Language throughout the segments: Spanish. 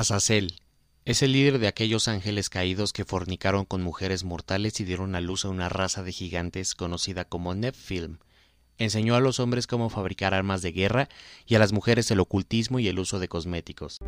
Azazel es el líder de aquellos ángeles caídos que fornicaron con mujeres mortales y dieron a luz a una raza de gigantes conocida como Nephilim. Enseñó a los hombres cómo fabricar armas de guerra y a las mujeres el ocultismo y el uso de cosméticos.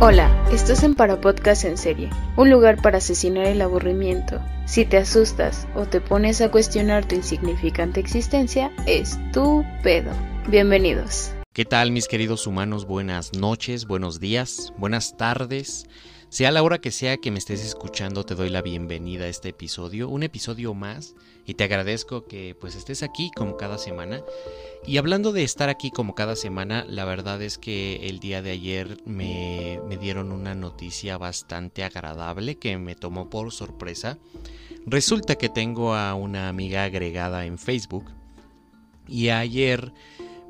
Hola, estás en Para Podcast en Serie, un lugar para asesinar el aburrimiento. Si te asustas o te pones a cuestionar tu insignificante existencia, es tu pedo. Bienvenidos. ¿Qué tal mis queridos humanos? Buenas noches, buenos días, buenas tardes. Sea la hora que sea que me estés escuchando, te doy la bienvenida a este episodio, un episodio más, y te agradezco que pues estés aquí como cada semana. Y hablando de estar aquí como cada semana, la verdad es que el día de ayer me, me dieron una noticia bastante agradable que me tomó por sorpresa. Resulta que tengo a una amiga agregada en Facebook y ayer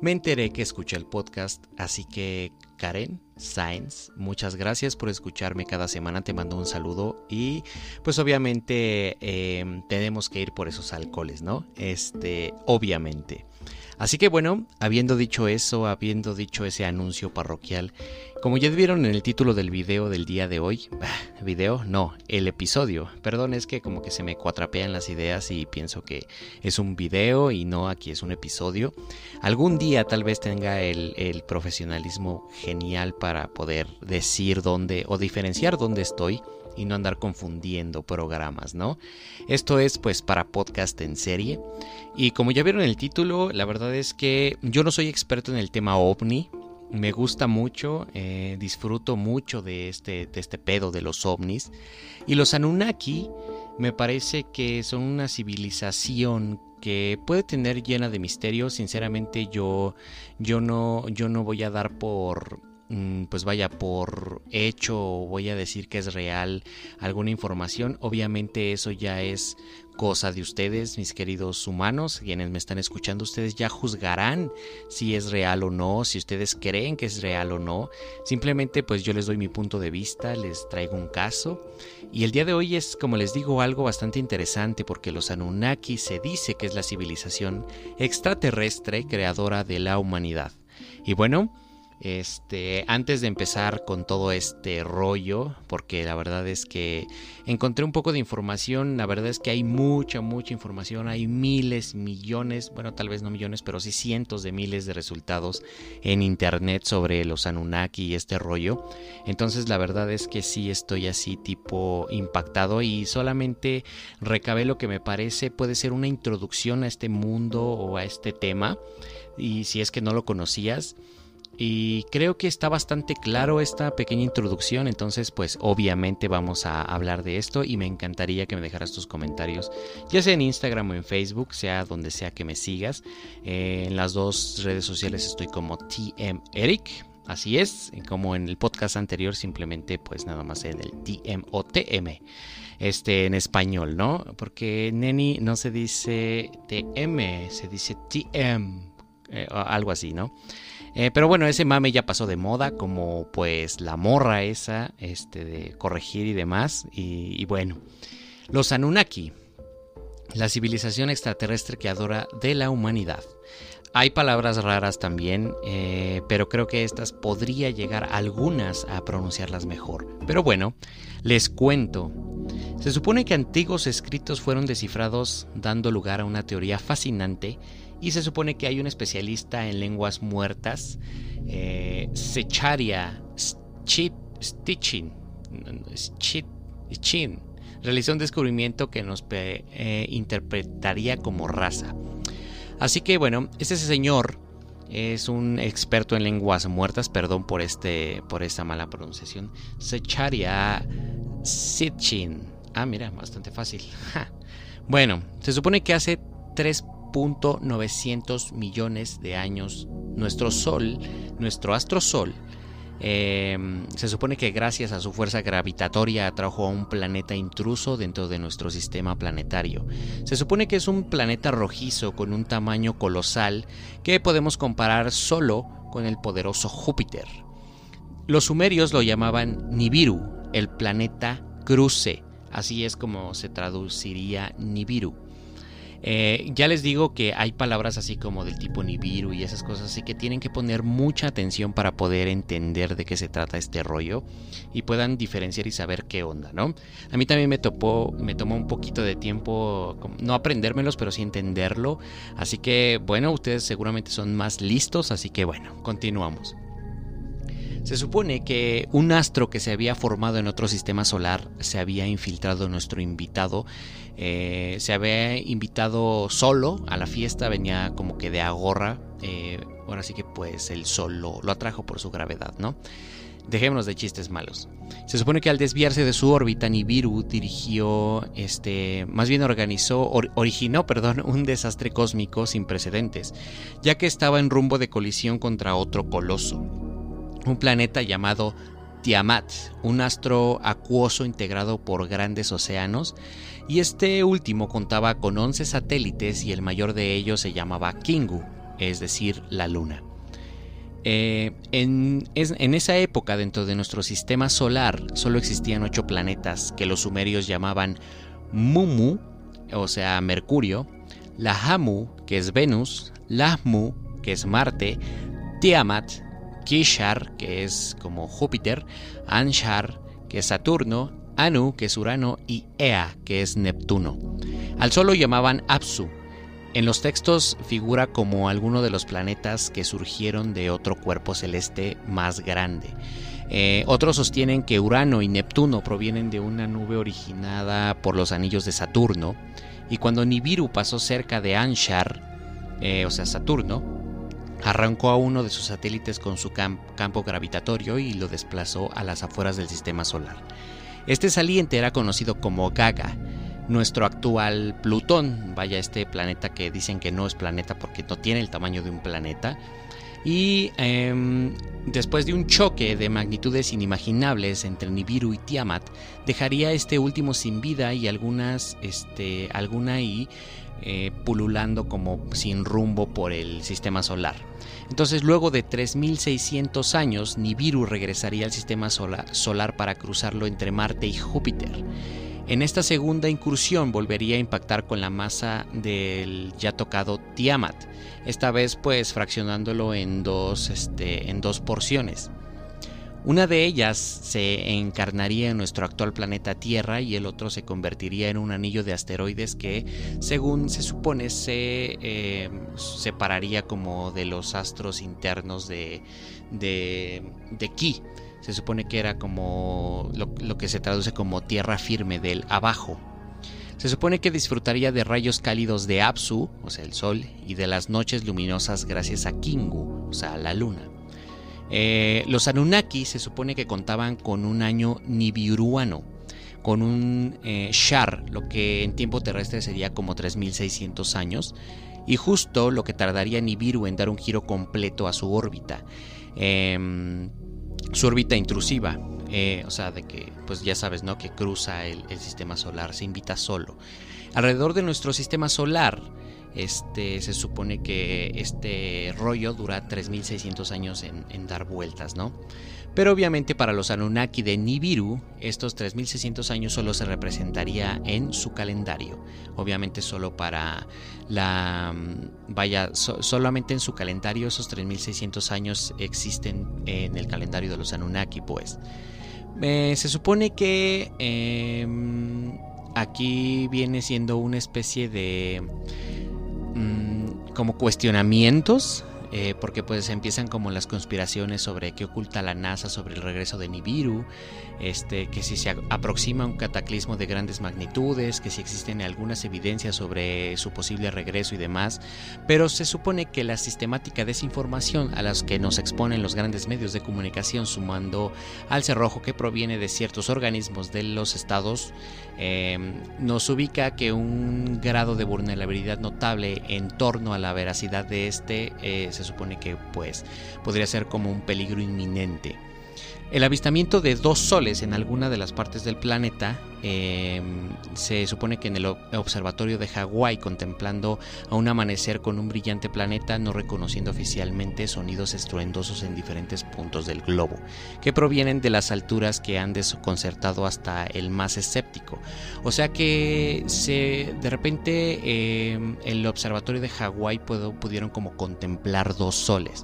me enteré que escuché el podcast, así que Karen Sainz, muchas gracias por escucharme cada semana, te mando un saludo y pues obviamente em, tenemos que ir por esos alcoholes, ¿no? Este, obviamente. Así que bueno, habiendo dicho eso, habiendo dicho ese anuncio parroquial, como ya vieron en el título del video del día de hoy, video, no, el episodio, perdón, es que como que se me cuatrapean las ideas y pienso que es un video y no aquí es un episodio. Algún día tal vez tenga el, el profesionalismo genial para poder decir dónde o diferenciar dónde estoy y no andar confundiendo programas, ¿no? Esto es pues para podcast en serie. Y como ya vieron el título, la verdad es que yo no soy experto en el tema ovni. Me gusta mucho, eh, disfruto mucho de este, de este pedo de los ovnis. Y los Anunnaki me parece que son una civilización que puede tener llena de misterios. Sinceramente yo, yo, no, yo no voy a dar por pues vaya por hecho voy a decir que es real alguna información, obviamente eso ya es cosa de ustedes, mis queridos humanos, quienes me están escuchando, ustedes ya juzgarán si es real o no, si ustedes creen que es real o no. Simplemente pues yo les doy mi punto de vista, les traigo un caso. Y el día de hoy es, como les digo, algo bastante interesante porque los Anunnaki se dice que es la civilización extraterrestre creadora de la humanidad. Y bueno, este, antes de empezar con todo este rollo, porque la verdad es que encontré un poco de información, la verdad es que hay mucha, mucha información, hay miles, millones, bueno, tal vez no millones, pero sí cientos de miles de resultados en internet sobre los Anunnaki y este rollo. Entonces, la verdad es que sí estoy así tipo impactado y solamente recabé lo que me parece puede ser una introducción a este mundo o a este tema. Y si es que no lo conocías, y creo que está bastante claro esta pequeña introducción, entonces pues obviamente vamos a hablar de esto y me encantaría que me dejaras tus comentarios, ya sea en Instagram o en Facebook, sea donde sea que me sigas. Eh, en las dos redes sociales estoy como TM Eric, así es, como en el podcast anterior simplemente pues nada más en el TM o TM. Este en español, ¿no? Porque Neni no se dice TM, se dice TM, eh, algo así, ¿no? Eh, pero bueno, ese mame ya pasó de moda, como pues la morra esa, este, de corregir y demás. Y, bueno, los Anunnaki, la civilización extraterrestre que adora de la humanidad. Hay palabras raras también, eh, pero creo que estas podría llegar algunas a pronunciarlas mejor. Pero bueno, les cuento. Se supone que antiguos escritos fueron descifrados dando lugar a una teoría fascinante y se supone que hay un especialista en lenguas muertas, eh, Secharia Stitching, realizó un descubrimiento que nos eh, interpretaría como raza. Así que bueno, este señor es un experto en lenguas muertas, perdón por, este, por esta mala pronunciación. Secharia Sitchin. Ah, mira, bastante fácil. Bueno, se supone que hace tres 900 millones de años nuestro Sol, nuestro astro Sol, em, se supone que gracias a su fuerza gravitatoria atrajo a un planeta intruso dentro de nuestro sistema planetario. Se supone que es un planeta rojizo con un tamaño colosal que podemos comparar solo con el poderoso Júpiter. Los sumerios lo llamaban Nibiru, el planeta cruce, así es como se traduciría Nibiru. Eh, ya les digo que hay palabras así como del tipo Nibiru y esas cosas, así que tienen que poner mucha atención para poder entender de qué se trata este rollo y puedan diferenciar y saber qué onda, ¿no? A mí también me, topó, me tomó un poquito de tiempo, no aprendérmelos, pero sí entenderlo. Así que, bueno, ustedes seguramente son más listos, así que bueno, continuamos. Se supone que un astro que se había formado en otro sistema solar se había infiltrado nuestro invitado. Eh, se había invitado solo a la fiesta, venía como que de agorra. Eh, ahora sí que pues el sol lo, atrajo por su gravedad, ¿no? Dejémonos de chistes malos. Se supone que al desviarse de su órbita, Nibiru dirigió, este, más bien organizó, originó, perdón, un desastre cósmico sin precedentes, ya que estaba en rumbo de colisión contra otro coloso un planeta llamado Tiamat, un astro acuoso integrado por grandes océanos, y este último contaba con 11 satélites y el mayor de ellos se llamaba Kingu, es decir, la Luna. Eh, en, en, esa época, dentro de nuestro sistema solar, solo existían ocho planetas que los sumerios llamaban Mumu, o sea, Mercurio, Lahamu, que es Venus, Lahmu, que es Marte, Tiamat, Kishar, que es como Júpiter, Anshar, que es Saturno, Anu, que es Urano, y Ea, que es Neptuno. Al Sol lo llamaban Apsu. En los textos figura como alguno de los planetas que surgieron de otro cuerpo celeste más grande. Eh, otros sostienen que Urano y Neptuno provienen de una nube originada por los anillos de Saturno, y cuando Nibiru pasó cerca de Anshar, eh, o sea Saturno, Arrancó a uno de sus satélites con su campo gravitatorio y lo desplazó a las afueras del sistema solar. Este saliente era conocido como Gaga, nuestro actual Plutón, vaya este planeta que dicen que no es planeta porque no tiene el tamaño de un planeta. Y em, después de un choque de magnitudes inimaginables entre Nibiru y Tiamat, dejaría este último sin vida y algunas, este, alguna y eh, pululando como sin rumbo por el sistema solar. Entonces luego de 3600 años, Nibiru regresaría al sistema solar para cruzarlo entre Marte y Júpiter. En esta segunda incursión volvería a impactar con la masa del ya tocado Tiamat, esta vez pues fraccionándolo en dos, este, en dos porciones. Una de ellas se encarnaría en nuestro actual planeta Tierra y el otro se convertiría en un anillo de asteroides que, según se supone, se eh, separaría como de los astros internos de, de, Ki. Se supone que era como lo, que se traduce como tierra firme del abajo. Se supone que disfrutaría de rayos cálidos de Apsu, o sea, el Sol, y de las noches luminosas gracias a Kingu, o sea, la Luna. Eh, los Anunnaki se supone que contaban con un año nibiruano, con un eh, Shar, lo que en tiempo terrestre sería como 3600 años, y justo lo que tardaría Nibiru en dar un giro completo a su órbita. Em, su órbita intrusiva, eh, o sea, de que, pues ya sabes, ¿no? Que cruza el, sistema solar, se invita solo. Alrededor de nuestro sistema solar, este, se supone que este rollo dura 3600 años en, dar vueltas, ¿no? Pero obviamente para los Anunnaki de Nibiru, estos 3600 años solo se representaría en su calendario. Obviamente solo para la... Vaya, solamente en su calendario esos 3600 años existen en el calendario de los Anunnaki, pues. Eh, se supone que em, aquí viene siendo una especie de Mm, como cuestionamientos eh, porque pues empiezan como las conspiraciones sobre qué oculta la NASA sobre el regreso de Nibiru, este, que si se aproxima un cataclismo de grandes magnitudes, que si existen algunas evidencias sobre su posible regreso y demás, pero se supone que la sistemática desinformación a las que nos exponen los grandes medios de comunicación sumando al cerrojo que proviene de ciertos organismos de los estados, em, nos ubica que un grado de vulnerabilidad notable en torno a la veracidad de este eh, se supone que pues podría ser como un peligro inminente. El avistamiento de dos soles en alguna de las partes del planeta em, se supone que en el observatorio de Hawái contemplando a un amanecer con un brillante planeta no reconociendo oficialmente sonidos estruendosos en diferentes puntos del globo que provienen de las alturas que han desconcertado hasta el más escéptico. O sea que de repente em, el observatorio de Hawái pudieron como contemplar dos soles.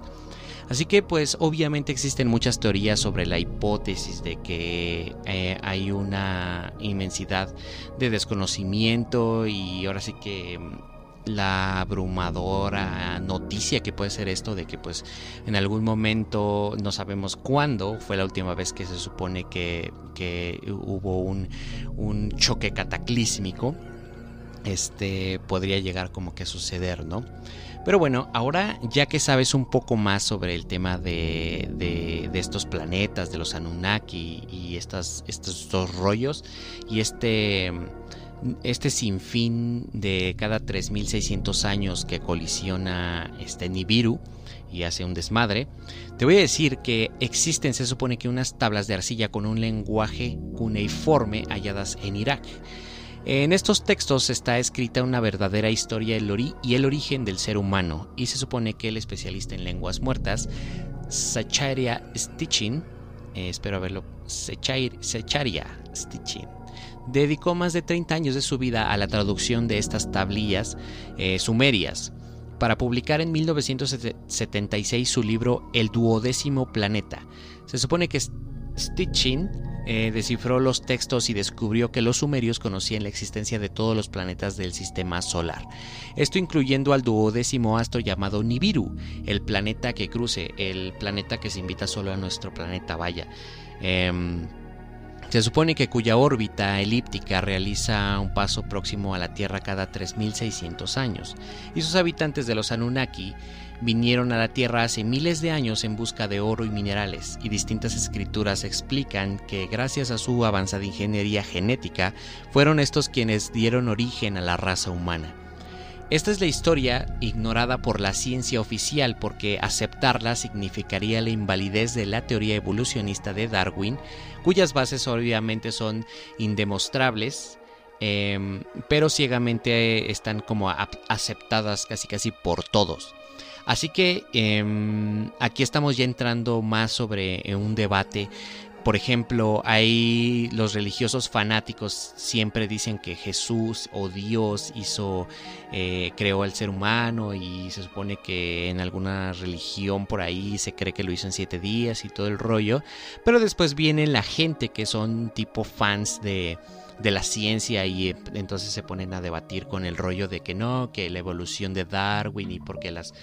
Así que pues obviamente existen muchas teorías sobre la hipótesis de que eh, hay una inmensidad de desconocimiento y ahora sí que mm, la abrumadora noticia que puede ser esto de que pues en algún momento no sabemos cuándo fue la última vez que se supone que, hubo un, un choque cataclísmico este podría llegar como que a suceder, ¿no? Pero bueno, ahora ya que sabes un poco más sobre el tema de, de, estos planetas, de los Anunnaki y estos dos rollos y este, este sinfín de cada 3600 años que colisiona este Nibiru y hace un desmadre, te voy a decir que existen, se supone que unas tablas de arcilla con un lenguaje cuneiforme halladas en Irak. En estos textos está escrita una verdadera historia y el origen del ser humano, y se supone que el especialista en lenguas muertas, Sacharia Stitchin, eh, espero haberlo, Stitchin, dedicó más de 30 años de su vida a la traducción de estas tablillas eh, sumerias, para publicar en 1976 su libro El duodécimo planeta. Se supone que Stitchin eh, descifró los textos y descubrió que los sumerios conocían la existencia de todos los planetas del sistema solar. Esto incluyendo al duodécimo astro llamado Nibiru, el planeta que cruce, el planeta que se invita solo a nuestro planeta, vaya. Em, se supone que cuya órbita elíptica realiza un paso próximo a la Tierra cada 3.600 años, y sus habitantes de los Anunnaki vinieron a la Tierra hace miles de años en busca de oro y minerales, y distintas escrituras explican que gracias a su avanzada ingeniería genética fueron estos quienes dieron origen a la raza humana. Esta es la historia ignorada por la ciencia oficial porque aceptarla significaría la invalidez de la teoría evolucionista de Darwin, cuyas bases obviamente son indemostrables, em, pero ciegamente están como aceptadas casi casi por todos. Así que em, aquí estamos ya entrando más sobre eh, un debate. Por ejemplo, hay los religiosos fanáticos siempre dicen que Jesús o Dios hizo, eh, creó al ser humano y se supone que en alguna religión por ahí se cree que lo hizo en siete días y todo el rollo. Pero después viene la gente que son tipo fans de, de la ciencia y eh, entonces se ponen a debatir con el rollo de que no, que la evolución de Darwin y porque las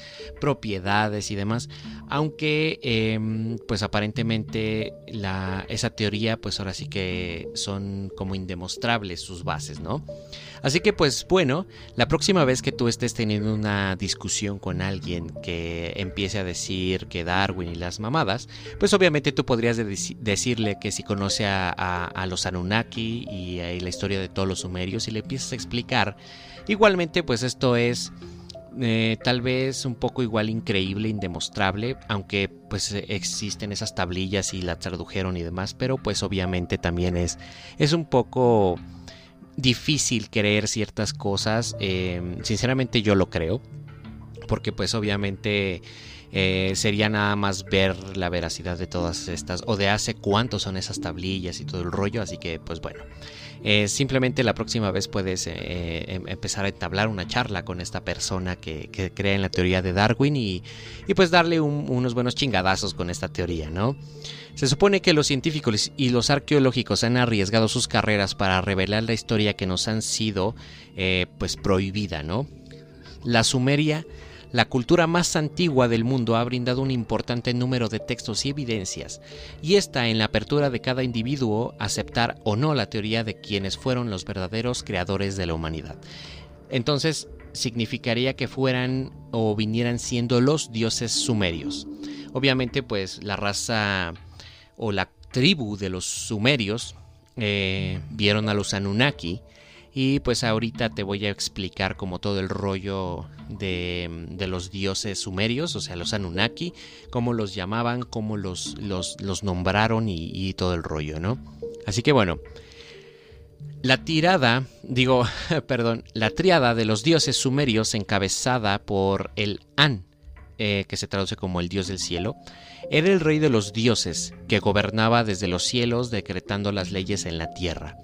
propiedades y demás, aunque em, pues aparentemente la, esa teoría pues ahora sí que son como indemostrables sus bases, ¿no? Así que pues bueno, la próxima vez que tú estés teniendo una discusión con alguien que empiece a decir que Darwin y las mamadas, pues obviamente tú podrías decirle que si conoce a, los Anunnaki y, y la historia de todos los sumerios y le empiezas a explicar, igualmente pues esto es... Eh, tal vez un poco igual increíble, indemostrable, aunque pues existen esas tablillas y las tradujeron y demás, pero pues obviamente también es, es un poco difícil creer ciertas cosas. Em, sinceramente yo lo creo. Porque pues obviamente eh, sería nada más ver la veracidad de todas estas. O de hace cuánto son esas tablillas y todo el rollo. Así que pues bueno. Eh, simplemente la próxima vez puedes eh, em, empezar a entablar una charla con esta persona que, cree en la teoría de Darwin y, pues darle unos buenos chingadazos con esta teoría, ¿no? Se supone que los científicos y los arqueológicos han arriesgado sus carreras para revelar la historia que nos han sido eh, pues prohibida, ¿no? La Sumeria, la cultura más antigua del mundo, ha brindado un importante número de textos y evidencias, y está en la apertura de cada individuo aceptar o no la teoría de quienes fueron los verdaderos creadores de la humanidad. Entonces, significaría que fueran o vinieran siendo los dioses sumerios. Obviamente, pues la raza o la tribu de los sumerios eh, vieron a los Anunnaki Y pues ahorita te voy a explicar como todo el rollo de, de los dioses sumerios, o sea, los Anunnaki, cómo los llamaban, cómo los, los, nombraron y, y todo el rollo, ¿no? Así que bueno, la tirada, digo, perdón, la triada de los dioses sumerios encabezada por el An, eh, que se traduce como el dios del cielo, era el rey de los dioses, que gobernaba desde los cielos decretando las leyes en la tierra.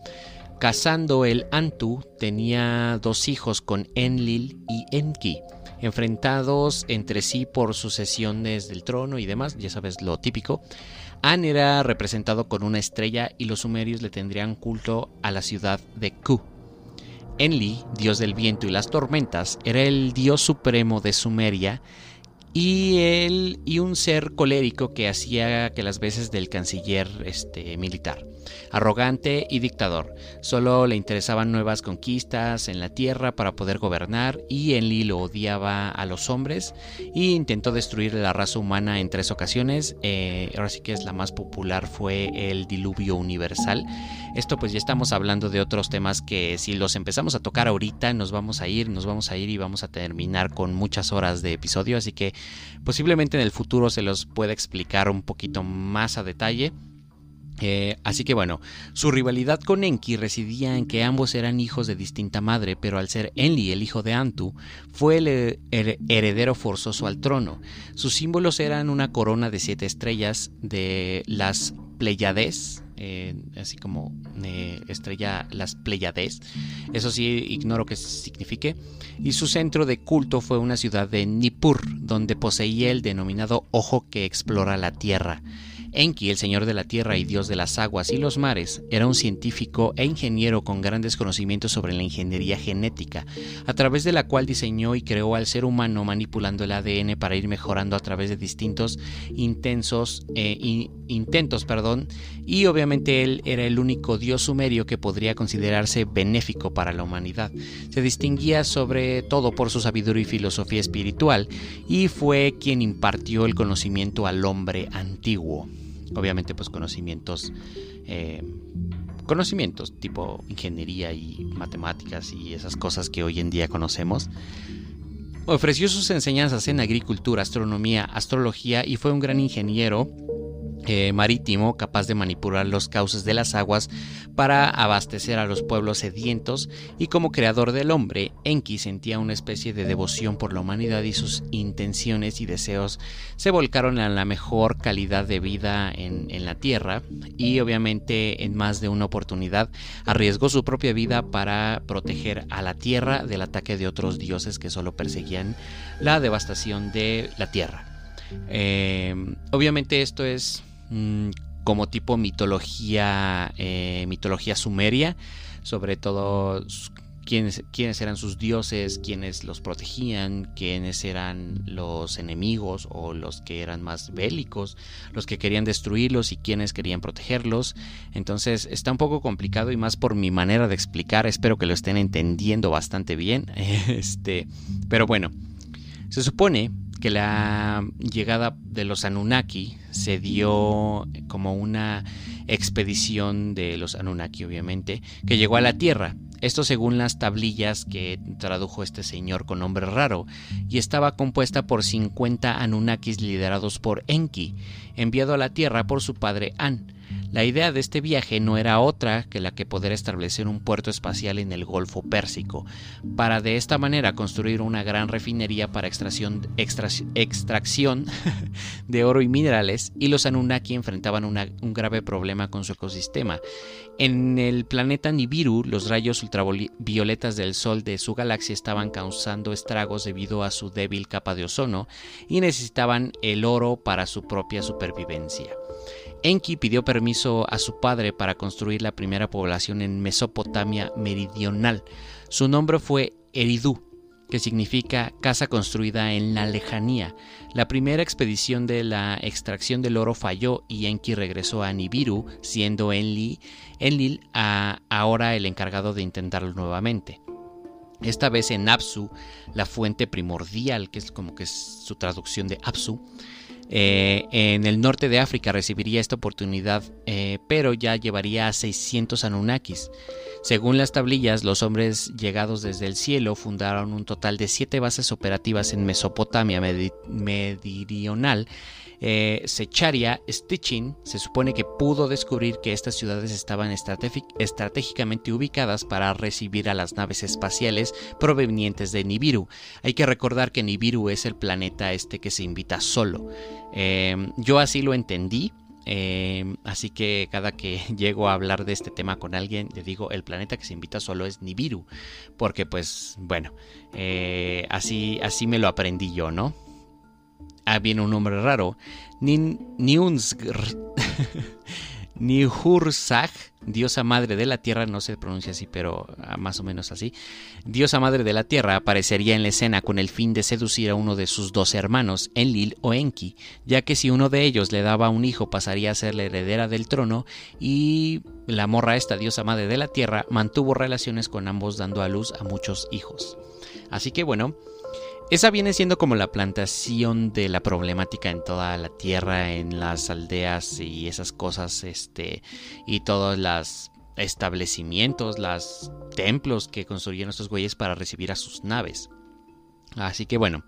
Casando el Antu, tenía dos hijos con Enlil y Enki, enfrentados entre sí por sucesiones del trono y demás, ya sabes lo típico. An era representado con una estrella y los sumerios le tendrían culto a la ciudad de Ku. Enli, dios del viento y las tormentas, era el dios supremo de Sumeria y él y un ser colérico que hacía que las veces del canciller este, militar, arrogante y dictador. Solo le interesaban nuevas conquistas en la tierra para poder gobernar y Enli lo odiaba a los hombres y intentó destruir la raza humana en tres ocasiones. Eh, ahora sí que es la más popular fue el diluvio universal. Esto pues ya estamos hablando de otros temas que si los empezamos a tocar ahorita nos vamos a ir, nos vamos a ir y vamos a terminar con muchas horas de episodio, así que Posiblemente en el futuro se los pueda explicar un poquito más a detalle. Eh, así que bueno, su rivalidad con Enki residía en que ambos eran hijos de distinta madre, pero al ser Enli el hijo de Antu, fue el heredero forzoso al trono. Sus símbolos eran una corona de siete estrellas de las Pleiades, eh, así como eh, estrella las Pleiades. Eso sí, ignoro qué signifique. Y su centro de culto fue una ciudad de Nippur, donde poseía el denominado ojo que explora la tierra. Enki, el señor de la tierra y dios de las aguas y los mares, era un científico e ingeniero con grandes conocimientos sobre la ingeniería genética, a través de la cual diseñó y creó al ser humano manipulando el ADN para ir mejorando a través de distintos intensos eh, intentos, perdón, y obviamente él era el único dios sumerio que podría considerarse benéfico para la humanidad. Se distinguía sobre todo por su sabiduría y filosofía espiritual y fue quien impartió el conocimiento al hombre antiguo obviamente pues conocimientos eh, conocimientos tipo ingeniería y matemáticas y esas cosas que hoy en día conocemos. Ofreció sus enseñanzas en agricultura astronomía astrología y fue un gran ingeniero eh, marítimo capaz de manipular los cauces de las aguas para abastecer a los pueblos sedientos y como creador del hombre, Enki sentía una especie de devoción por la humanidad y sus intenciones y deseos se volcaron a la mejor calidad de vida en, en la tierra y obviamente en más de una oportunidad arriesgó su propia vida para proteger a la tierra del ataque de otros dioses que solo perseguían la devastación de la tierra. Eh, obviamente esto es Mm, como tipo mitología, eh, mitología sumeria, sobre todo quiénes, quiénes eran sus dioses, quiénes los protegían, quiénes eran los enemigos o los que eran más bélicos, los que querían destruirlos y quiénes querían protegerlos. Entonces está un poco complicado y más por mi manera de explicar, espero que lo estén entendiendo bastante bien. Este, pero bueno, se supone que la llegada de los Anunnaki se dio como una expedición de los Anunnaki, obviamente, que llegó a la Tierra. Esto según las tablillas que tradujo este señor con nombre raro, y estaba compuesta por 50 Anunnakis liderados por Enki, enviado a la Tierra por su padre An. La idea de este viaje no era otra que la que poder establecer un puerto espacial en el Golfo Pérsico, para de esta manera construir una gran refinería para extracción, de oro y minerales, y los Anunnaki enfrentaban un grave problema con su ecosistema. En el planeta Nibiru, los rayos ultravioletas del Sol de su galaxia estaban causando estragos debido a su débil capa de ozono y necesitaban el oro para su propia supervivencia. Enki pidió permiso a su padre para construir la primera población en Mesopotamia meridional. Su nombre fue Eridu, que significa casa construida en la lejanía. La primera expedición de la extracción del oro falló y Enki regresó a Nibiru, siendo Enlil, Enlil ahora el encargado de intentarlo nuevamente. Esta vez en Apsu, la fuente primordial, que es como que es su traducción de Apsu, eh, en el norte de África recibiría esta oportunidad, eh, pero ya llevaría a 600 Anunnakis. Según las tablillas, los hombres llegados desde el cielo fundaron un total de siete bases operativas en Mesopotamia meridional eh, Secharia Stitching se supone que pudo descubrir que estas ciudades estaban estratégicamente ubicadas para recibir a las naves espaciales provenientes de Nibiru. Hay que recordar que Nibiru es el planeta este que se invita solo. Em, yo así lo entendí. Em, así que cada que llego a hablar de este tema con alguien, le digo, el planeta que se invita solo es Nibiru. Porque pues, bueno, eh, así, así me lo aprendí yo, ¿no? ah, viene un nombre raro, Nihursag, diosa madre de la tierra, no se pronuncia así, pero ah, más o menos así, diosa madre de la tierra aparecería en la escena con el fin de seducir a uno de sus dos hermanos, Enlil o Enki, ya que si uno de ellos le daba un hijo pasaría a ser la heredera del trono y la morra esta diosa madre de la tierra mantuvo relaciones con ambos dando a luz a muchos hijos. Así que bueno, esa viene siendo como la plantación de la problemática en toda la tierra, en las aldeas y esas cosas, este, y todos los establecimientos, los templos que construyeron estos güeyes para recibir a sus naves. Así que bueno,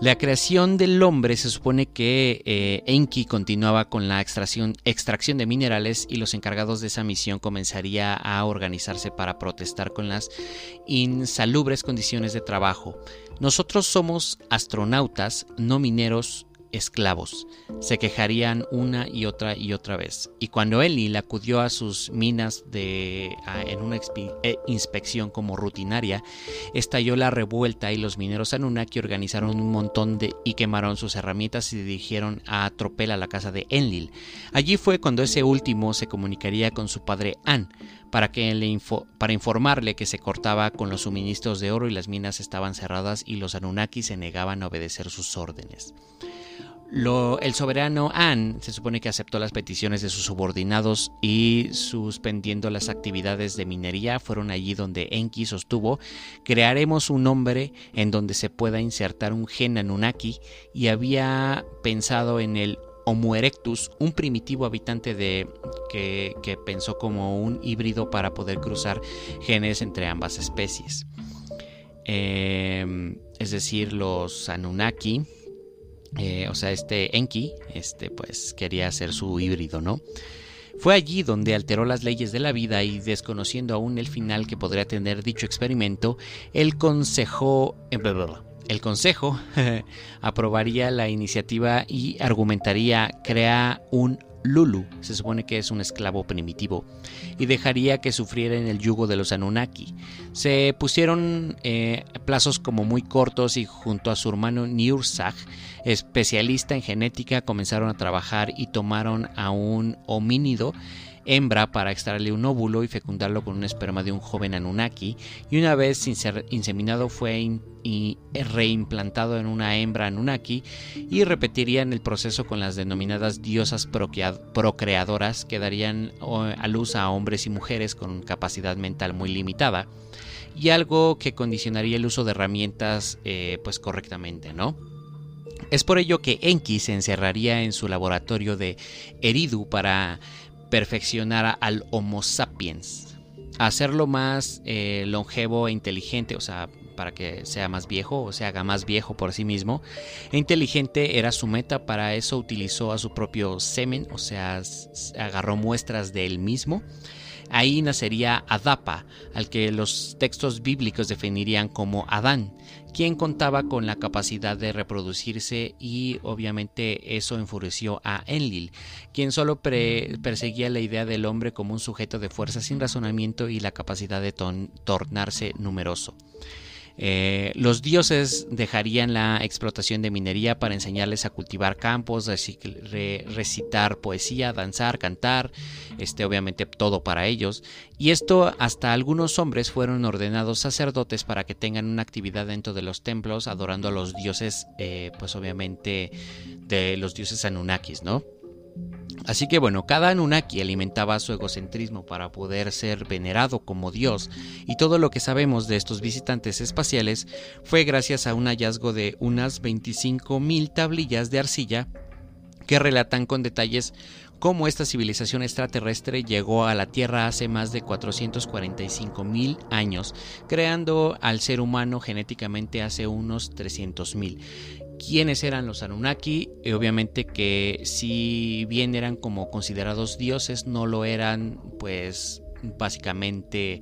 la creación del hombre se supone que eh, Enki continuaba con la extracción, extracción de minerales y los encargados de esa misión comenzaría a organizarse para protestar con las insalubres condiciones de trabajo. Nosotros somos astronautas, no mineros esclavos. Se quejarían una y otra y otra vez. Y cuando Enlil acudió a sus minas de, en una eh, inspección como rutinaria, estalló la revuelta y los mineros Anunnaki organizaron un montón de y quemaron sus herramientas y dirigieron a tropel a la casa de Enlil. Allí fue cuando ese último se comunicaría con su padre An para, que le para informarle que se cortaba con los suministros de oro y las minas estaban cerradas y los Anunnaki se negaban a obedecer sus órdenes el soberano An se supone que aceptó las peticiones de sus subordinados y suspendiendo las actividades de minería fueron allí donde Enki sostuvo crearemos un nombre en donde se pueda insertar un gen Anunnaki y había pensado en el Homo erectus, un primitivo habitante de que, pensó como un híbrido para poder cruzar genes entre ambas especies. Em, es decir, los Anunnaki eh, o sea, este Enki, este, pues quería hacer su híbrido, ¿no? Fue allí donde alteró las leyes de la vida y desconociendo aún el final que podría tener dicho experimento, el consejo, eh, el consejo aprobaría la iniciativa y argumentaría crear un Lulu se supone que es un esclavo primitivo y dejaría que sufriera en el yugo de los Anunnaki. Se pusieron eh, plazos como muy cortos y junto a su hermano Niursag, especialista en genética, comenzaron a trabajar y tomaron a un homínido hembra para extraerle un óvulo y fecundarlo con un esperma de un joven Anunnaki y una vez inseminado fue reimplantado en una hembra Anunnaki y repetirían el proceso con las denominadas diosas procreadoras que darían a luz a hombres y mujeres con capacidad mental muy limitada y algo que condicionaría el uso de herramientas eh, pues correctamente, ¿no? Es por ello que Enki se encerraría en su laboratorio de Eridu para perfeccionar al Homo sapiens, hacerlo más eh, longevo e inteligente, o sea, para que sea más viejo o se haga más viejo por sí mismo. E inteligente era su meta, para eso utilizó a su propio semen, o sea, agarró muestras de él mismo. Ahí nacería Adapa, al que los textos bíblicos definirían como Adán, quien contaba con la capacidad de reproducirse y obviamente eso enfureció a Enlil, quien solo perseguía la idea del hombre como un sujeto de fuerza sin razonamiento y la capacidad de tornarse numeroso. Eh, los dioses dejarían la explotación de minería para enseñarles a cultivar campos, recitar poesía, danzar, cantar, este, obviamente todo para ellos. Y esto hasta algunos hombres fueron ordenados sacerdotes para que tengan una actividad dentro de los templos adorando a los dioses, eh, pues obviamente de los dioses Anunnakis, ¿no? Así que bueno, cada Anunnaki alimentaba su egocentrismo para poder ser venerado como Dios, y todo lo que sabemos de estos visitantes espaciales fue gracias a un hallazgo de unas 25.000 tablillas de arcilla que relatan con detalles cómo esta civilización extraterrestre llegó a la Tierra hace más de 445 mil años, creando al ser humano genéticamente hace unos 300 mil quiénes eran los Anunnaki. Y obviamente que si bien eran como considerados dioses, no lo eran pues básicamente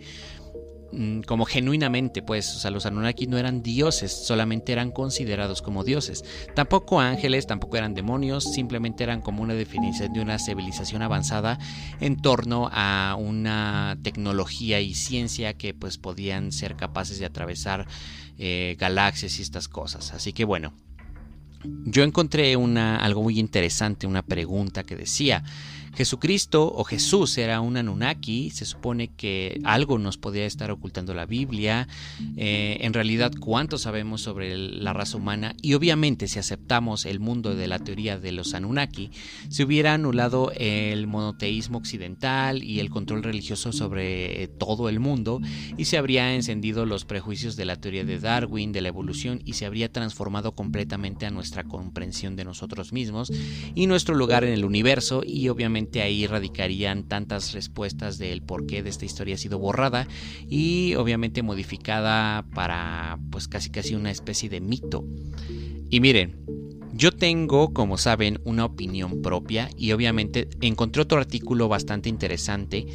mm, como genuinamente, pues, o sea, los Anunnaki no eran dioses, solamente eran considerados como dioses. Tampoco ángeles, tampoco eran demonios, simplemente eran como una definición de una civilización avanzada en torno a una tecnología y ciencia que pues podían ser capaces de atravesar eh, galaxias y estas cosas. Así que bueno, yo encontré una, algo muy interesante, una pregunta que decía, Jesucristo o Jesús era un Anunnaki, se supone que algo nos podía estar ocultando la Biblia, eh, en realidad cuánto sabemos sobre la raza humana y obviamente si aceptamos el mundo de la teoría de los Anunnaki, se hubiera anulado el monoteísmo occidental y el control religioso sobre todo el mundo y se habría encendido los prejuicios de la teoría de Darwin, de la evolución y se habría transformado completamente a nuestra comprensión de nosotros mismos y nuestro lugar en el universo y obviamente ahí radicarían tantas respuestas del por qué de esta historia ha sido borrada y obviamente modificada para pues casi casi una especie de mito. Y miren, yo tengo, como saben, una opinión propia y obviamente encontré otro artículo bastante interesante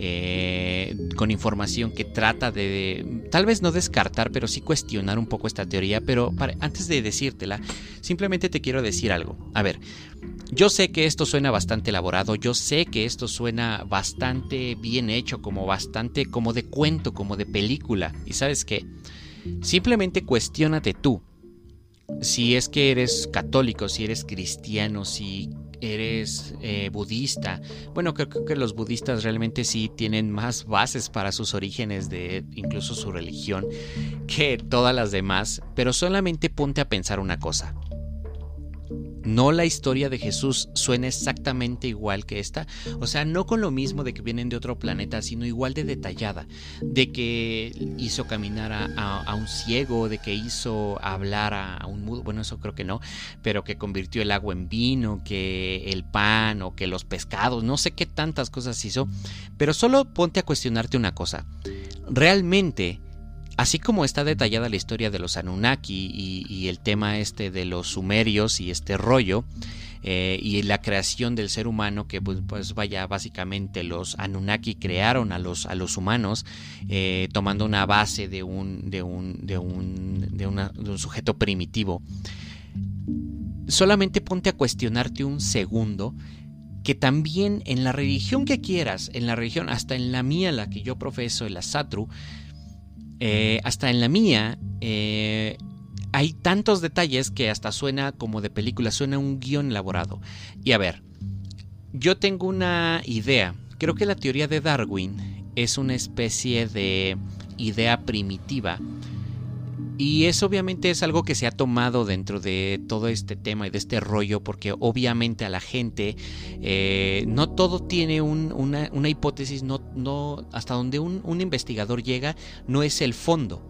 eh, con información que trata de, tal vez no descartar, pero sí cuestionar un poco esta teoría. Pero antes de decírtela, simplemente te quiero decir algo. A ver, yo sé que esto suena bastante elaborado, yo sé que esto suena bastante bien hecho, como bastante como de cuento, como de película. Y sabes qué, simplemente cuestionate tú. Si es que eres católico, si eres cristiano, si eres eh, budista. Bueno, creo, que los budistas realmente sí tienen más bases para sus orígenes de incluso su religión que todas las demás, pero solamente ponte a pensar una cosa no la historia de Jesús suena exactamente igual que esta, o sea, no con lo mismo de que vienen de otro planeta, sino igual de detallada, de que hizo caminar a, un ciego, de que hizo hablar a, un mudo, bueno, eso creo que no, pero que convirtió el agua en vino, que el pan o que los pescados, no sé qué tantas cosas hizo, pero solo ponte a cuestionarte una cosa, realmente Así como está detallada la historia de los Anunnaki y, el tema este de los sumerios y este rollo, eh, y la creación del ser humano, que pues, pues, vaya, básicamente los Anunnaki crearon a los, a los humanos, eh, tomando una base de un, de un, de un, de un sujeto primitivo. Solamente ponte a cuestionarte un segundo que también en la religión que quieras, en la religión, hasta en la mía, la que yo profeso, la Satru, eh, hasta en la mía eh, hay tantos detalles que hasta suena como de película, suena un guion elaborado. Y a ver, yo tengo una idea. Creo que la teoría de Darwin es una especie de idea primitiva y eso obviamente es algo que se ha tomado dentro de todo este tema y de este rollo, porque obviamente a la gente eh, no todo tiene una, hipótesis, no, no, hasta donde un, un investigador llega no es el fondo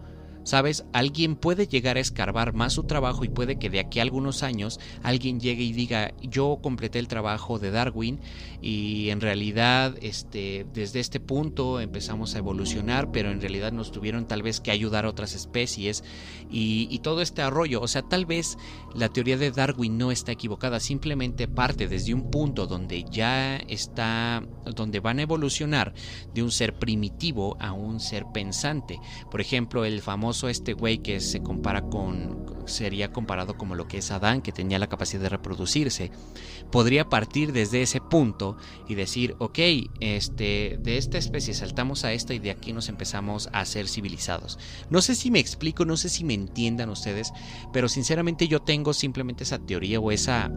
¿Sabes? Alguien puede llegar a escarbar más su trabajo y puede que de aquí a algunos años alguien llegue y diga, yo completé el trabajo de Darwin y en realidad este, desde este punto empezamos a evolucionar, pero en realidad nos tuvieron tal vez que ayudar a otras especies y, y todo este arroyo. O sea, tal vez la teoría de Darwin no está equivocada, simplemente parte desde un punto donde ya está, donde van a evolucionar de un ser primitivo a un ser pensante. Por ejemplo, el famoso este güey que se compara con, sería comparado como lo que es Adán, que tenía la capacidad de reproducirse, podría partir desde ese punto y decir, ok, este, de esta especie saltamos a esta y de aquí nos empezamos a ser civilizados. No sé si me explico, no sé si me entiendan ustedes, pero sinceramente yo tengo simplemente esa teoría o esa,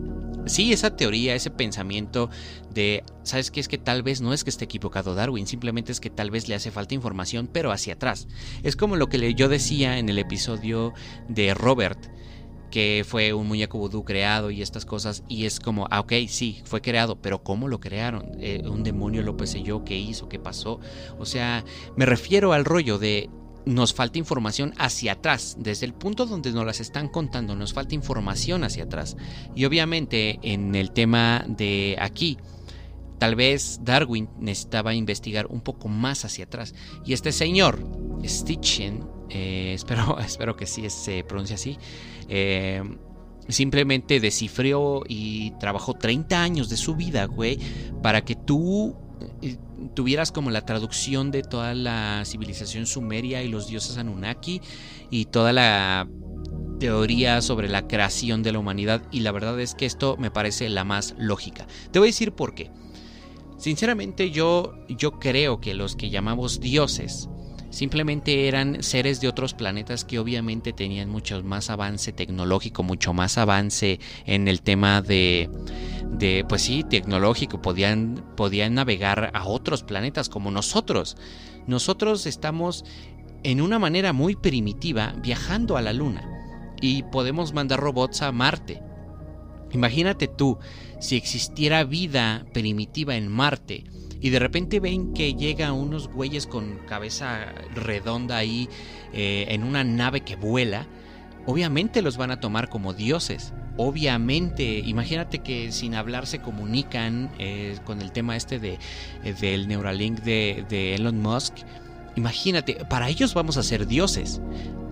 sí, esa teoría, ese pensamiento de, ¿sabes qué? Es que tal vez no es que esté equivocado Darwin, simplemente es que tal vez le hace falta información, pero hacia atrás. Es como lo que yo decía en el episodio de Robert, que fue un muñeco vudú creado y estas cosas, y es como, ah, ok, sí, fue creado, pero ¿cómo lo crearon? Eh, ¿Un demonio lo poseyó? ¿Qué hizo? ¿Qué pasó? O sea, me refiero al rollo de nos falta información hacia atrás, desde el punto donde nos las están contando, nos falta información hacia atrás. Y obviamente en el tema de aquí, tal vez Darwin necesitaba investigar un poco más hacia atrás. Y este señor, Stitchen, eh, espero, espero que sí se pronuncia así, eh, simplemente descifrió y trabajó 30 años de su vida, güey, para que tú eh, tuvieras como la traducción de toda la civilización sumeria y los dioses Anunnaki y toda la teoría sobre la creación de la humanidad y la verdad es que esto me parece la más lógica. Te voy a decir por qué. Sinceramente yo yo creo que los que llamamos dioses simplemente eran seres de otros planetas que obviamente tenían mucho más avance tecnológico, mucho más avance en el tema de, de pues sí, tecnológico, podían, podían navegar a otros planetas como nosotros. Nosotros estamos en una manera muy primitiva viajando a la Luna y podemos mandar robots a Marte. Imagínate tú, si existiera vida primitiva en Marte, y de repente ven que llega unos güeyes con cabeza redonda ahí eh, en una nave que vuela, obviamente los van a tomar como dioses. Obviamente, imagínate que sin hablar se comunican eh, con el tema este de, eh, del Neuralink de, de Elon Musk. Imagínate, para ellos vamos a ser dioses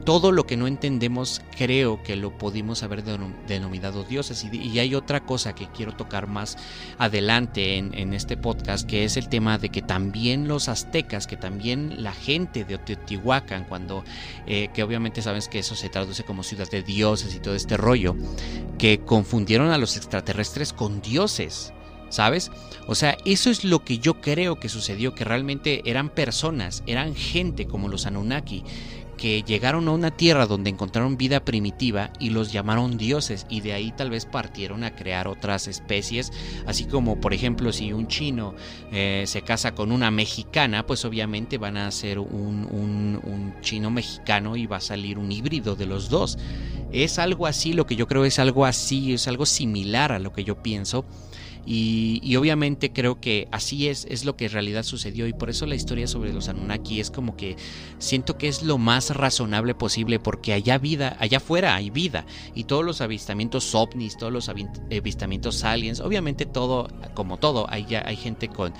todo lo que no entendemos creo que lo pudimos haber denominado dioses. Y, hay otra cosa que quiero tocar más adelante en, este podcast, que es el tema de que también los aztecas, que también la gente de Teotihuacán, cuando, eh, que obviamente sabes que eso se traduce como ciudad de dioses y todo este rollo, que confundieron a los extraterrestres con dioses. ¿Sabes? O sea, eso es lo que yo creo que sucedió, que realmente eran personas, eran gente como los Anunnaki, que llegaron a una tierra donde encontraron vida primitiva y los llamaron dioses y de ahí tal vez partieron a crear otras especies, así como por ejemplo si un chino eh, se casa con una mexicana, pues obviamente van a ser un, un chino mexicano y va a salir un híbrido de los dos. Es algo así, lo que yo creo es algo así, es algo similar a lo que yo pienso. Y, obviamente creo que así es, es lo que en realidad sucedió y por eso la historia sobre los Anunnaki es como que siento que es lo más razonable posible porque allá vida, allá afuera hay vida y todos los avistamientos ovnis, todos los avistamientos aliens, obviamente todo, como todo, hay, hay gente con,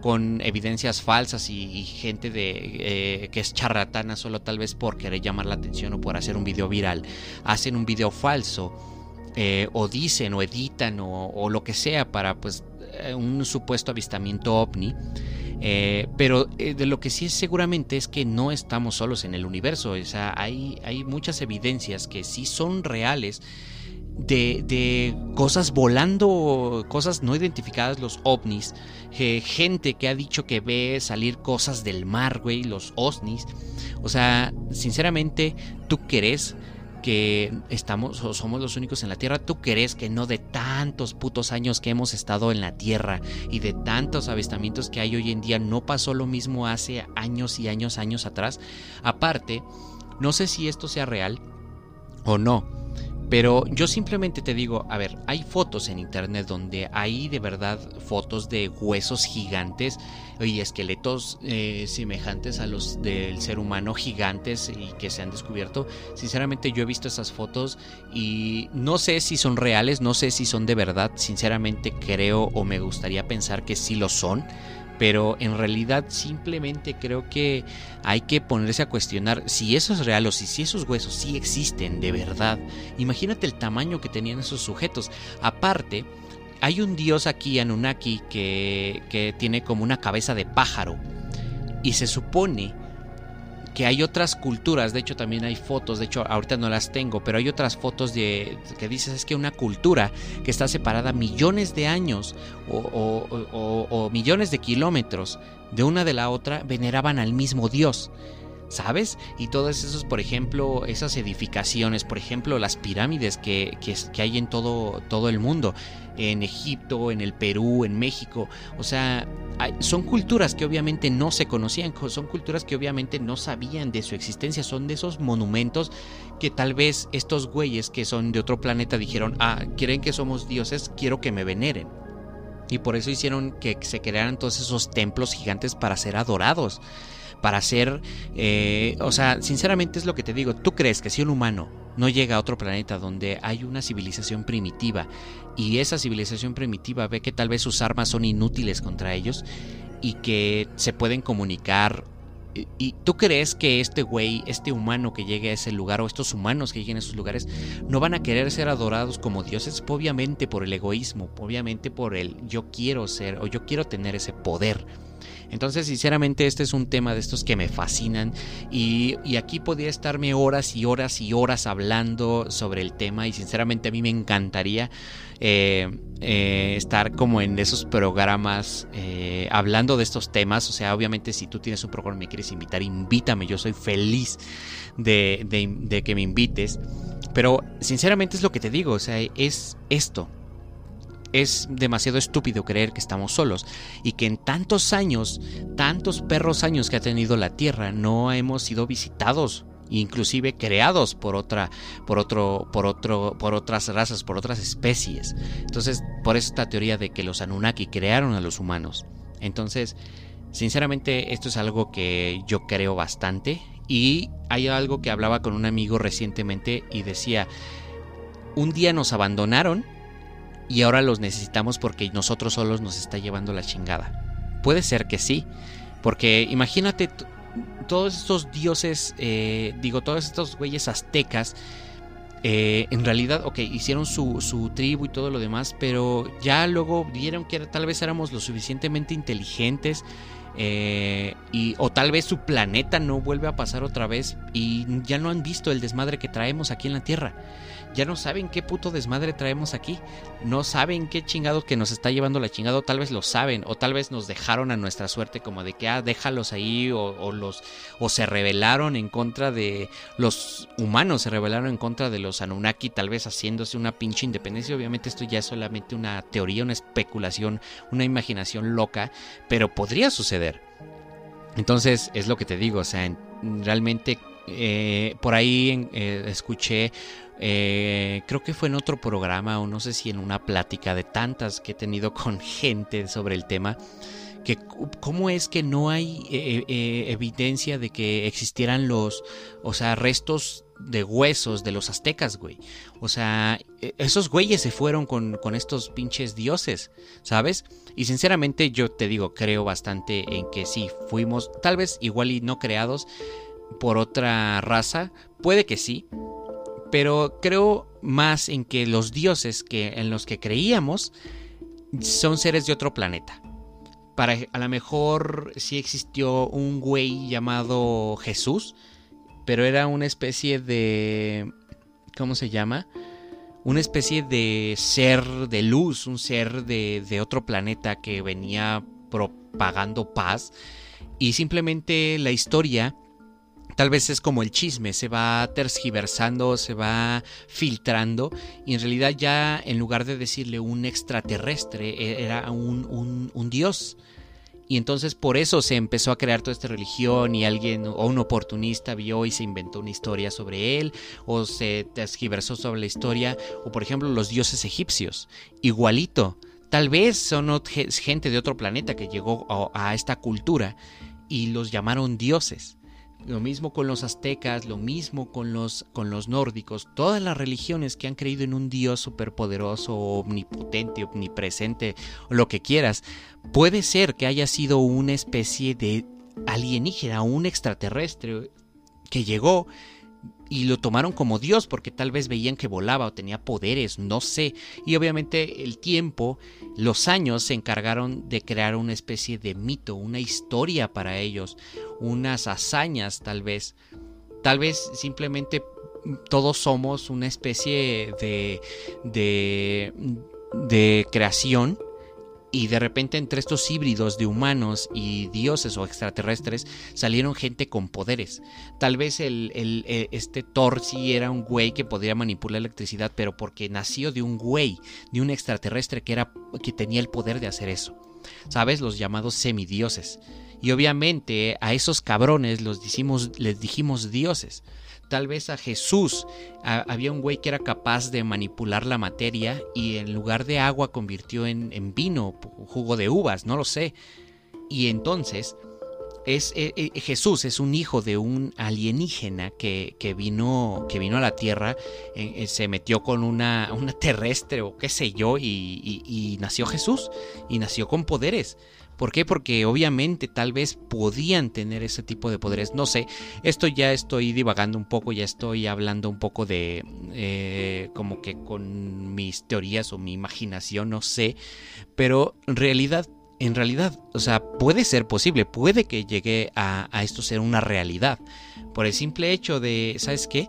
con evidencias falsas y, gente de eh, que es charlatana solo tal vez por querer llamar la atención o por hacer un video viral, hacen un video falso eh, o dicen o editan o, lo que sea para pues eh, un supuesto avistamiento ovni. Eh, pero de lo que sí es seguramente es que no estamos solos en el universo. O sea, hay, hay muchas evidencias que sí son reales de, de, cosas volando, cosas no identificadas, los ovnis, gente que ha dicho que ve salir cosas del mar, güey, los osnis. O sea, sinceramente, ¿tú crees que estamos o somos los únicos en la Tierra, ¿tú crees que no de tantos putos años que hemos estado en la Tierra y de tantos avistamientos que hay hoy en día no pasó lo mismo hace años y años, años atrás? Aparte, no sé si esto sea real o no, pero yo simplemente te digo, a ver, hay fotos en internet donde hay de verdad fotos de huesos gigantes y esqueletos eh, semejantes a los del ser humano gigantes y que se han descubierto. Sinceramente yo he visto esas fotos y no sé si son reales, no sé si son de verdad. Sinceramente creo o me gustaría pensar que sí lo son pero en realidad simplemente creo que hay que ponerse a cuestionar si eso es real o si, esos huesos sí existen de verdad. Imagínate el tamaño que tenían esos sujetos. Aparte, hay un dios aquí, Anunnaki, que, que tiene como una cabeza de pájaro. Y se supone que hay otras culturas, de hecho también hay fotos, de hecho ahorita no las tengo, pero hay otras fotos de que dices es que una cultura que está separada millones de años o, millones de kilómetros de una de la otra veneraban al mismo Dios. ¿sabes? Y todas esas, por ejemplo, esas edificaciones, por ejemplo, las pirámides que, que, hay en todo el mundo, en Egipto, en el Perú, en México. O sea, son culturas que obviamente no se conocían, son culturas que obviamente no sabían de su existencia, son de esos monumentos que tal vez estos güeyes que son de otro planeta dijeron, ah, quieren que somos dioses, quiero que me veneren. Y por eso hicieron que se crearan todos esos templos gigantes para ser adorados, para ser, eh, o sea, sinceramente es lo que te digo, ¿tú crees que si un humano no llega a otro planeta donde hay una civilización primitiva y esa civilización primitiva ve que tal vez sus armas son inútiles contra ellos y que se pueden comunicar ¿Y tú crees que este güey, este humano que llegue a ese lugar o estos humanos que lleguen a esos lugares no van a querer ser adorados como dioses? Obviamente por el egoísmo, obviamente por el yo quiero ser o yo quiero tener ese poder. Entonces, sinceramente, este es un tema de estos que me fascinan y, aquí podría estarme horas y horas y horas hablando sobre el tema y sinceramente a mí me encantaría eh, eh, estar como en esos programas eh, hablando de estos temas. O sea, obviamente si tú tienes un programa y me quieres invitar, invítame, yo soy feliz de, de que me invites. Pero sinceramente es lo que te digo, o sea, es esto es demasiado estúpido creer que estamos solos y que en tantos años, tantos perros años que ha tenido la Tierra, no hemos sido visitados, inclusive creados por otra, por otro, por otro, por otras razas, por otras especies. Entonces, por esta teoría de que los Anunnaki crearon a los humanos. Entonces, sinceramente, esto es algo que yo creo bastante y hay algo que hablaba con un amigo recientemente y decía, un día nos abandonaron y ahora los necesitamos porque nosotros solos nos está llevando la chingada. Puede ser que sí, porque imagínate todos estos dioses, eh, digo, todos estos güeyes aztecas, eh, en realidad, ok, hicieron su, su, tribu y todo lo demás, pero ya luego vieron que tal vez éramos lo suficientemente inteligentes. Eh, y, o tal vez su planeta no vuelve a pasar otra vez y ya no han visto el desmadre que traemos aquí en la Tierra ya no saben qué puto desmadre traemos aquí. No saben qué chingados que nos está llevando la chingada. O tal vez lo saben. O tal vez nos dejaron a nuestra suerte como de que, ah, déjalos ahí. O, los, o se rebelaron en contra de los humanos. Se rebelaron en contra de los Anunnaki. Tal vez haciéndose una pinche independencia. Obviamente esto ya es solamente una teoría, una especulación, una imaginación loca. Pero podría suceder. Entonces es lo que te digo. O sea, realmente eh, por ahí eh, escuché eh, creo que fue en otro programa o no sé si en una plática de tantas que he tenido con gente sobre el tema, que cómo es que no hay eh, eh, evidencia de que existieran los, o sea, restos de huesos de los aztecas, güey. O sea, e, esos güeyes se fueron con, con, estos pinches dioses, ¿sabes? Y sinceramente yo te digo, creo bastante en que sí, fuimos tal vez igual y no creados por otra raza, puede que sí, pero creo más en que los dioses que, en los que creíamos son seres de otro planeta. Para, a lo mejor sí existió un güey llamado Jesús, pero era una especie de... ¿Cómo se llama? Una especie de ser de luz, un ser de, de otro planeta que venía propagando paz. Y simplemente la historia Tal vez es como el chisme, se va tergiversando, se va filtrando y en realidad ya en lugar de decirle un extraterrestre e, era un, un, dios. Y entonces por eso se empezó a crear toda esta religión y alguien o un oportunista vio y se inventó una historia sobre él o se tergiversó sobre la historia o por ejemplo los dioses egipcios. Igualito. Tal vez son gente de otro planeta que llegó a esta cultura y los llamaron dioses. Lo mismo con los aztecas, lo mismo con los, con los nórdicos, todas las religiones que han creído en un Dios superpoderoso, omnipotente, omnipresente, lo que quieras, puede ser que haya sido una especie de alienígena, un extraterrestre que llegó y lo tomaron como Dios porque tal vez veían que volaba o tenía poderes, no sé. Y obviamente el tiempo, los años se encargaron de crear una especie de mito, una historia para ellos, unas hazañas tal vez. Tal vez simplemente todos somos una especie de, de, de creación y de repente entre estos híbridos de humanos y dioses o extraterrestres salieron gente con poderes. Tal vez el, eh, este Thor sí era un güey que podía manipular electricidad, pero porque nació de un güey, de un extraterrestre que, era, que tenía el poder de hacer eso. ¿Sabes? Los llamados semidioses. Y obviamente a esos cabrones los les dijimos dioses. Tal vez a Jesús había un güey que era capaz de manipular la materia y en lugar de agua convirtió en, vino, jugo de uvas, no lo sé. Y entonces es eh, eh, Jesús es un hijo de un alienígena que, vino, que vino a la Tierra, eh, se metió con una, una, terrestre o qué sé yo, y, nació Jesús, y nació con poderes. ¿Por qué? Porque obviamente tal vez podían tener ese tipo de poderes. No sé, esto ya estoy divagando un poco, ya estoy hablando un poco de como que con mis teorías o mi imaginación, no sé. Pero en realidad en realidad, o sea, puede ser posible, puede que llegue a, esto ser una realidad. Por el simple hecho de, ¿sabes qué?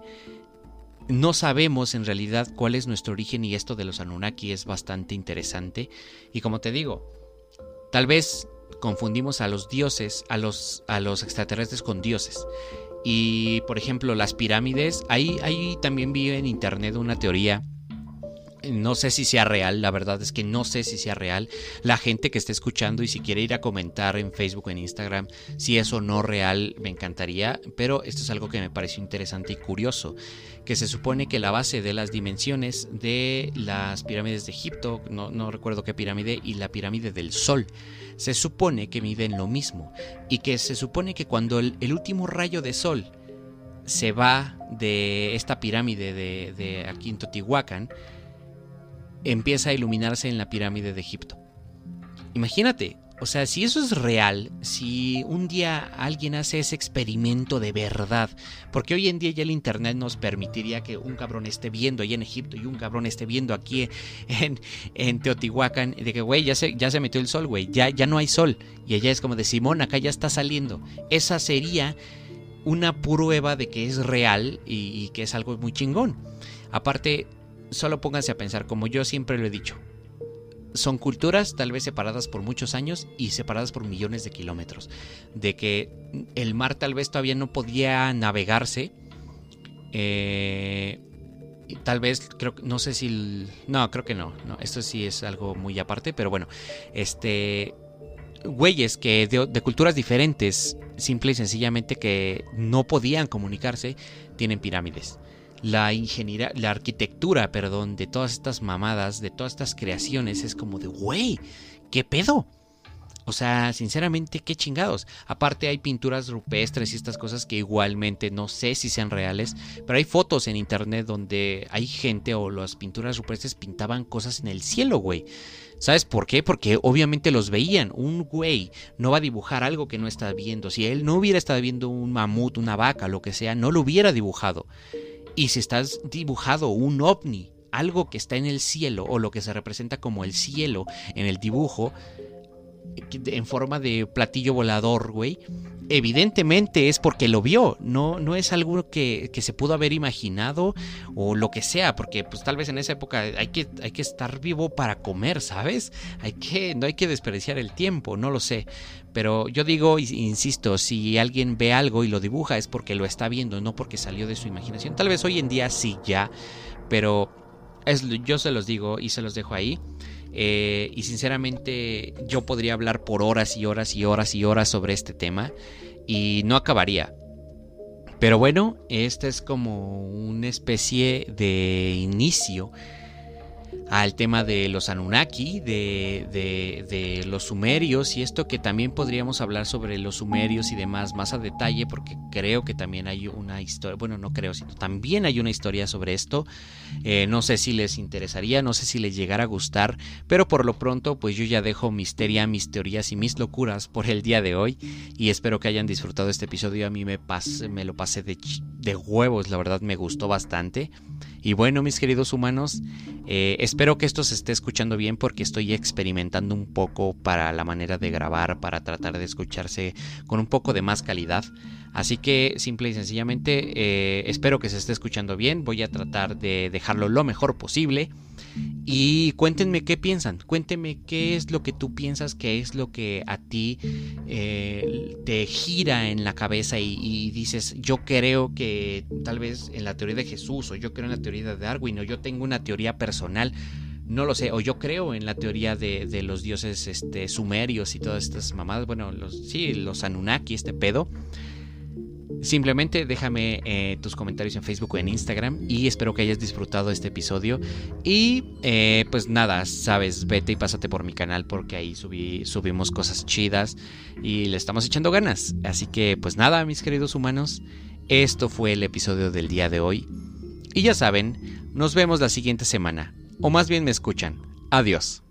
No sabemos en realidad cuál es nuestro origen y esto de los Anunnaki es bastante interesante. Y como te digo, tal vez confundimos a los dioses, a los, a los extraterrestres con dioses. Y por ejemplo, las pirámides, ahí, ahí también vi en internet una teoría no sé si sea real, la verdad es que no sé si sea real. La gente que esté escuchando y si quiere ir a comentar en Facebook o en Instagram si es o no real, me encantaría. Pero esto es algo que me pareció interesante y curioso. Que se supone que la base de las dimensiones de las pirámides de Egipto, no, recuerdo qué pirámide, y la pirámide del Sol, se supone que miden lo mismo. Y que se supone que cuando el, último rayo de sol se va de esta pirámide de, de aquí en Totihuacán, empieza a iluminarse en la pirámide de Egipto. Imagínate, o sea, si eso es real, si un día alguien hace ese experimento de verdad, porque hoy en día ya el Internet nos permitiría que un cabrón esté viendo ahí en Egipto y un cabrón esté viendo aquí en, en Teotihuacán, de que, güey, ya se, ya se metió el sol, güey, ya, ya no hay sol. Y ella es como de Simón, acá ya está saliendo. Esa sería una prueba de que es real y que es algo muy chingón. Aparte, solo pónganse a pensar, como yo siempre lo he dicho. Son culturas tal vez separadas por muchos años y separadas por millones de kilómetros. De que el mar tal vez todavía no podía navegarse. Eh, tal vez, creo no sé si. No, creo que no. Esto sí es algo muy aparte, pero bueno. Este. Güeyes que de culturas diferentes, simple y sencillamente que no podían comunicarse, tienen pirámides la ingeniería, la arquitectura, perdón, de todas estas mamadas, de todas estas creaciones, es como de, güey, ¿qué pedo? O sea, sinceramente, qué chingados. Aparte hay pinturas rupestres y estas cosas que igualmente no sé si sean reales, pero hay fotos en internet donde hay gente o las pinturas rupestres pintaban cosas en el cielo, güey. ¿Sabes por qué? Porque obviamente los veían. Un güey no va a dibujar algo que no está viendo. Si él no hubiera estado viendo un mamut, una vaca, lo que sea, no lo hubiera dibujado. Y si estás dibujado un ovni, algo que está en el cielo o lo que se representa como el cielo en el dibujo, en forma de platillo volador, güey, evidentemente es porque lo vio, no, no es algo que, se pudo haber imaginado o lo que sea, porque pues tal vez en esa época hay que, hay que estar vivo para comer, ¿sabes? Hay que, no hay que desperdiciar el tiempo, no lo sé. Pero yo digo, insisto, si alguien ve algo y lo dibuja es porque lo está viendo, no porque salió de su imaginación. Tal vez hoy en día sí ya, pero es, yo se los digo y se los dejo ahí. Eh, y sinceramente yo podría hablar por horas y horas y horas y horas sobre este tema y no acabaría. Pero bueno, esta es como una especie de inicio al tema de los Anunnaki, de, de, los sumerios y esto que también podríamos hablar sobre los sumerios y demás más a detalle porque creo que también hay una historia, bueno no creo, sino también hay una historia sobre esto, eh, no sé si les interesaría, no sé si les llegara a gustar, pero por lo pronto pues yo ya dejo misteria, mis teorías y mis locuras por el día de hoy y espero que hayan disfrutado este episodio, a mí me, me lo pasé de, de huevos, la verdad me gustó bastante. Y bueno, mis queridos humanos, eh, espero que esto se esté escuchando bien porque estoy experimentando un poco para la manera de grabar, para tratar de escucharse con un poco de más calidad. Así que simple y sencillamente eh, espero que se esté escuchando bien. Voy a tratar de dejarlo lo mejor posible. Y cuéntenme qué piensan. Cuéntenme qué es lo que tú piensas, qué es lo que a ti eh, te gira en la cabeza y, dices, yo creo que tal vez en la teoría de Jesús o yo creo en la teoría de Darwin o yo tengo una teoría personal no lo sé, o yo creo en la teoría de, los dioses este, sumerios y todas estas mamadas, bueno, sí, los Anunnaki, este pedo. Simplemente déjame eh, tus comentarios en Facebook o en Instagram y espero que hayas disfrutado este episodio. Y eh, pues nada, sabes, vete y pásate por mi canal porque ahí subimos cosas chidas y le estamos echando ganas. Así que pues nada, mis queridos humanos, esto fue el episodio del día de hoy. Y ya saben, nos vemos la siguiente semana, o más bien me escuchan. Adiós.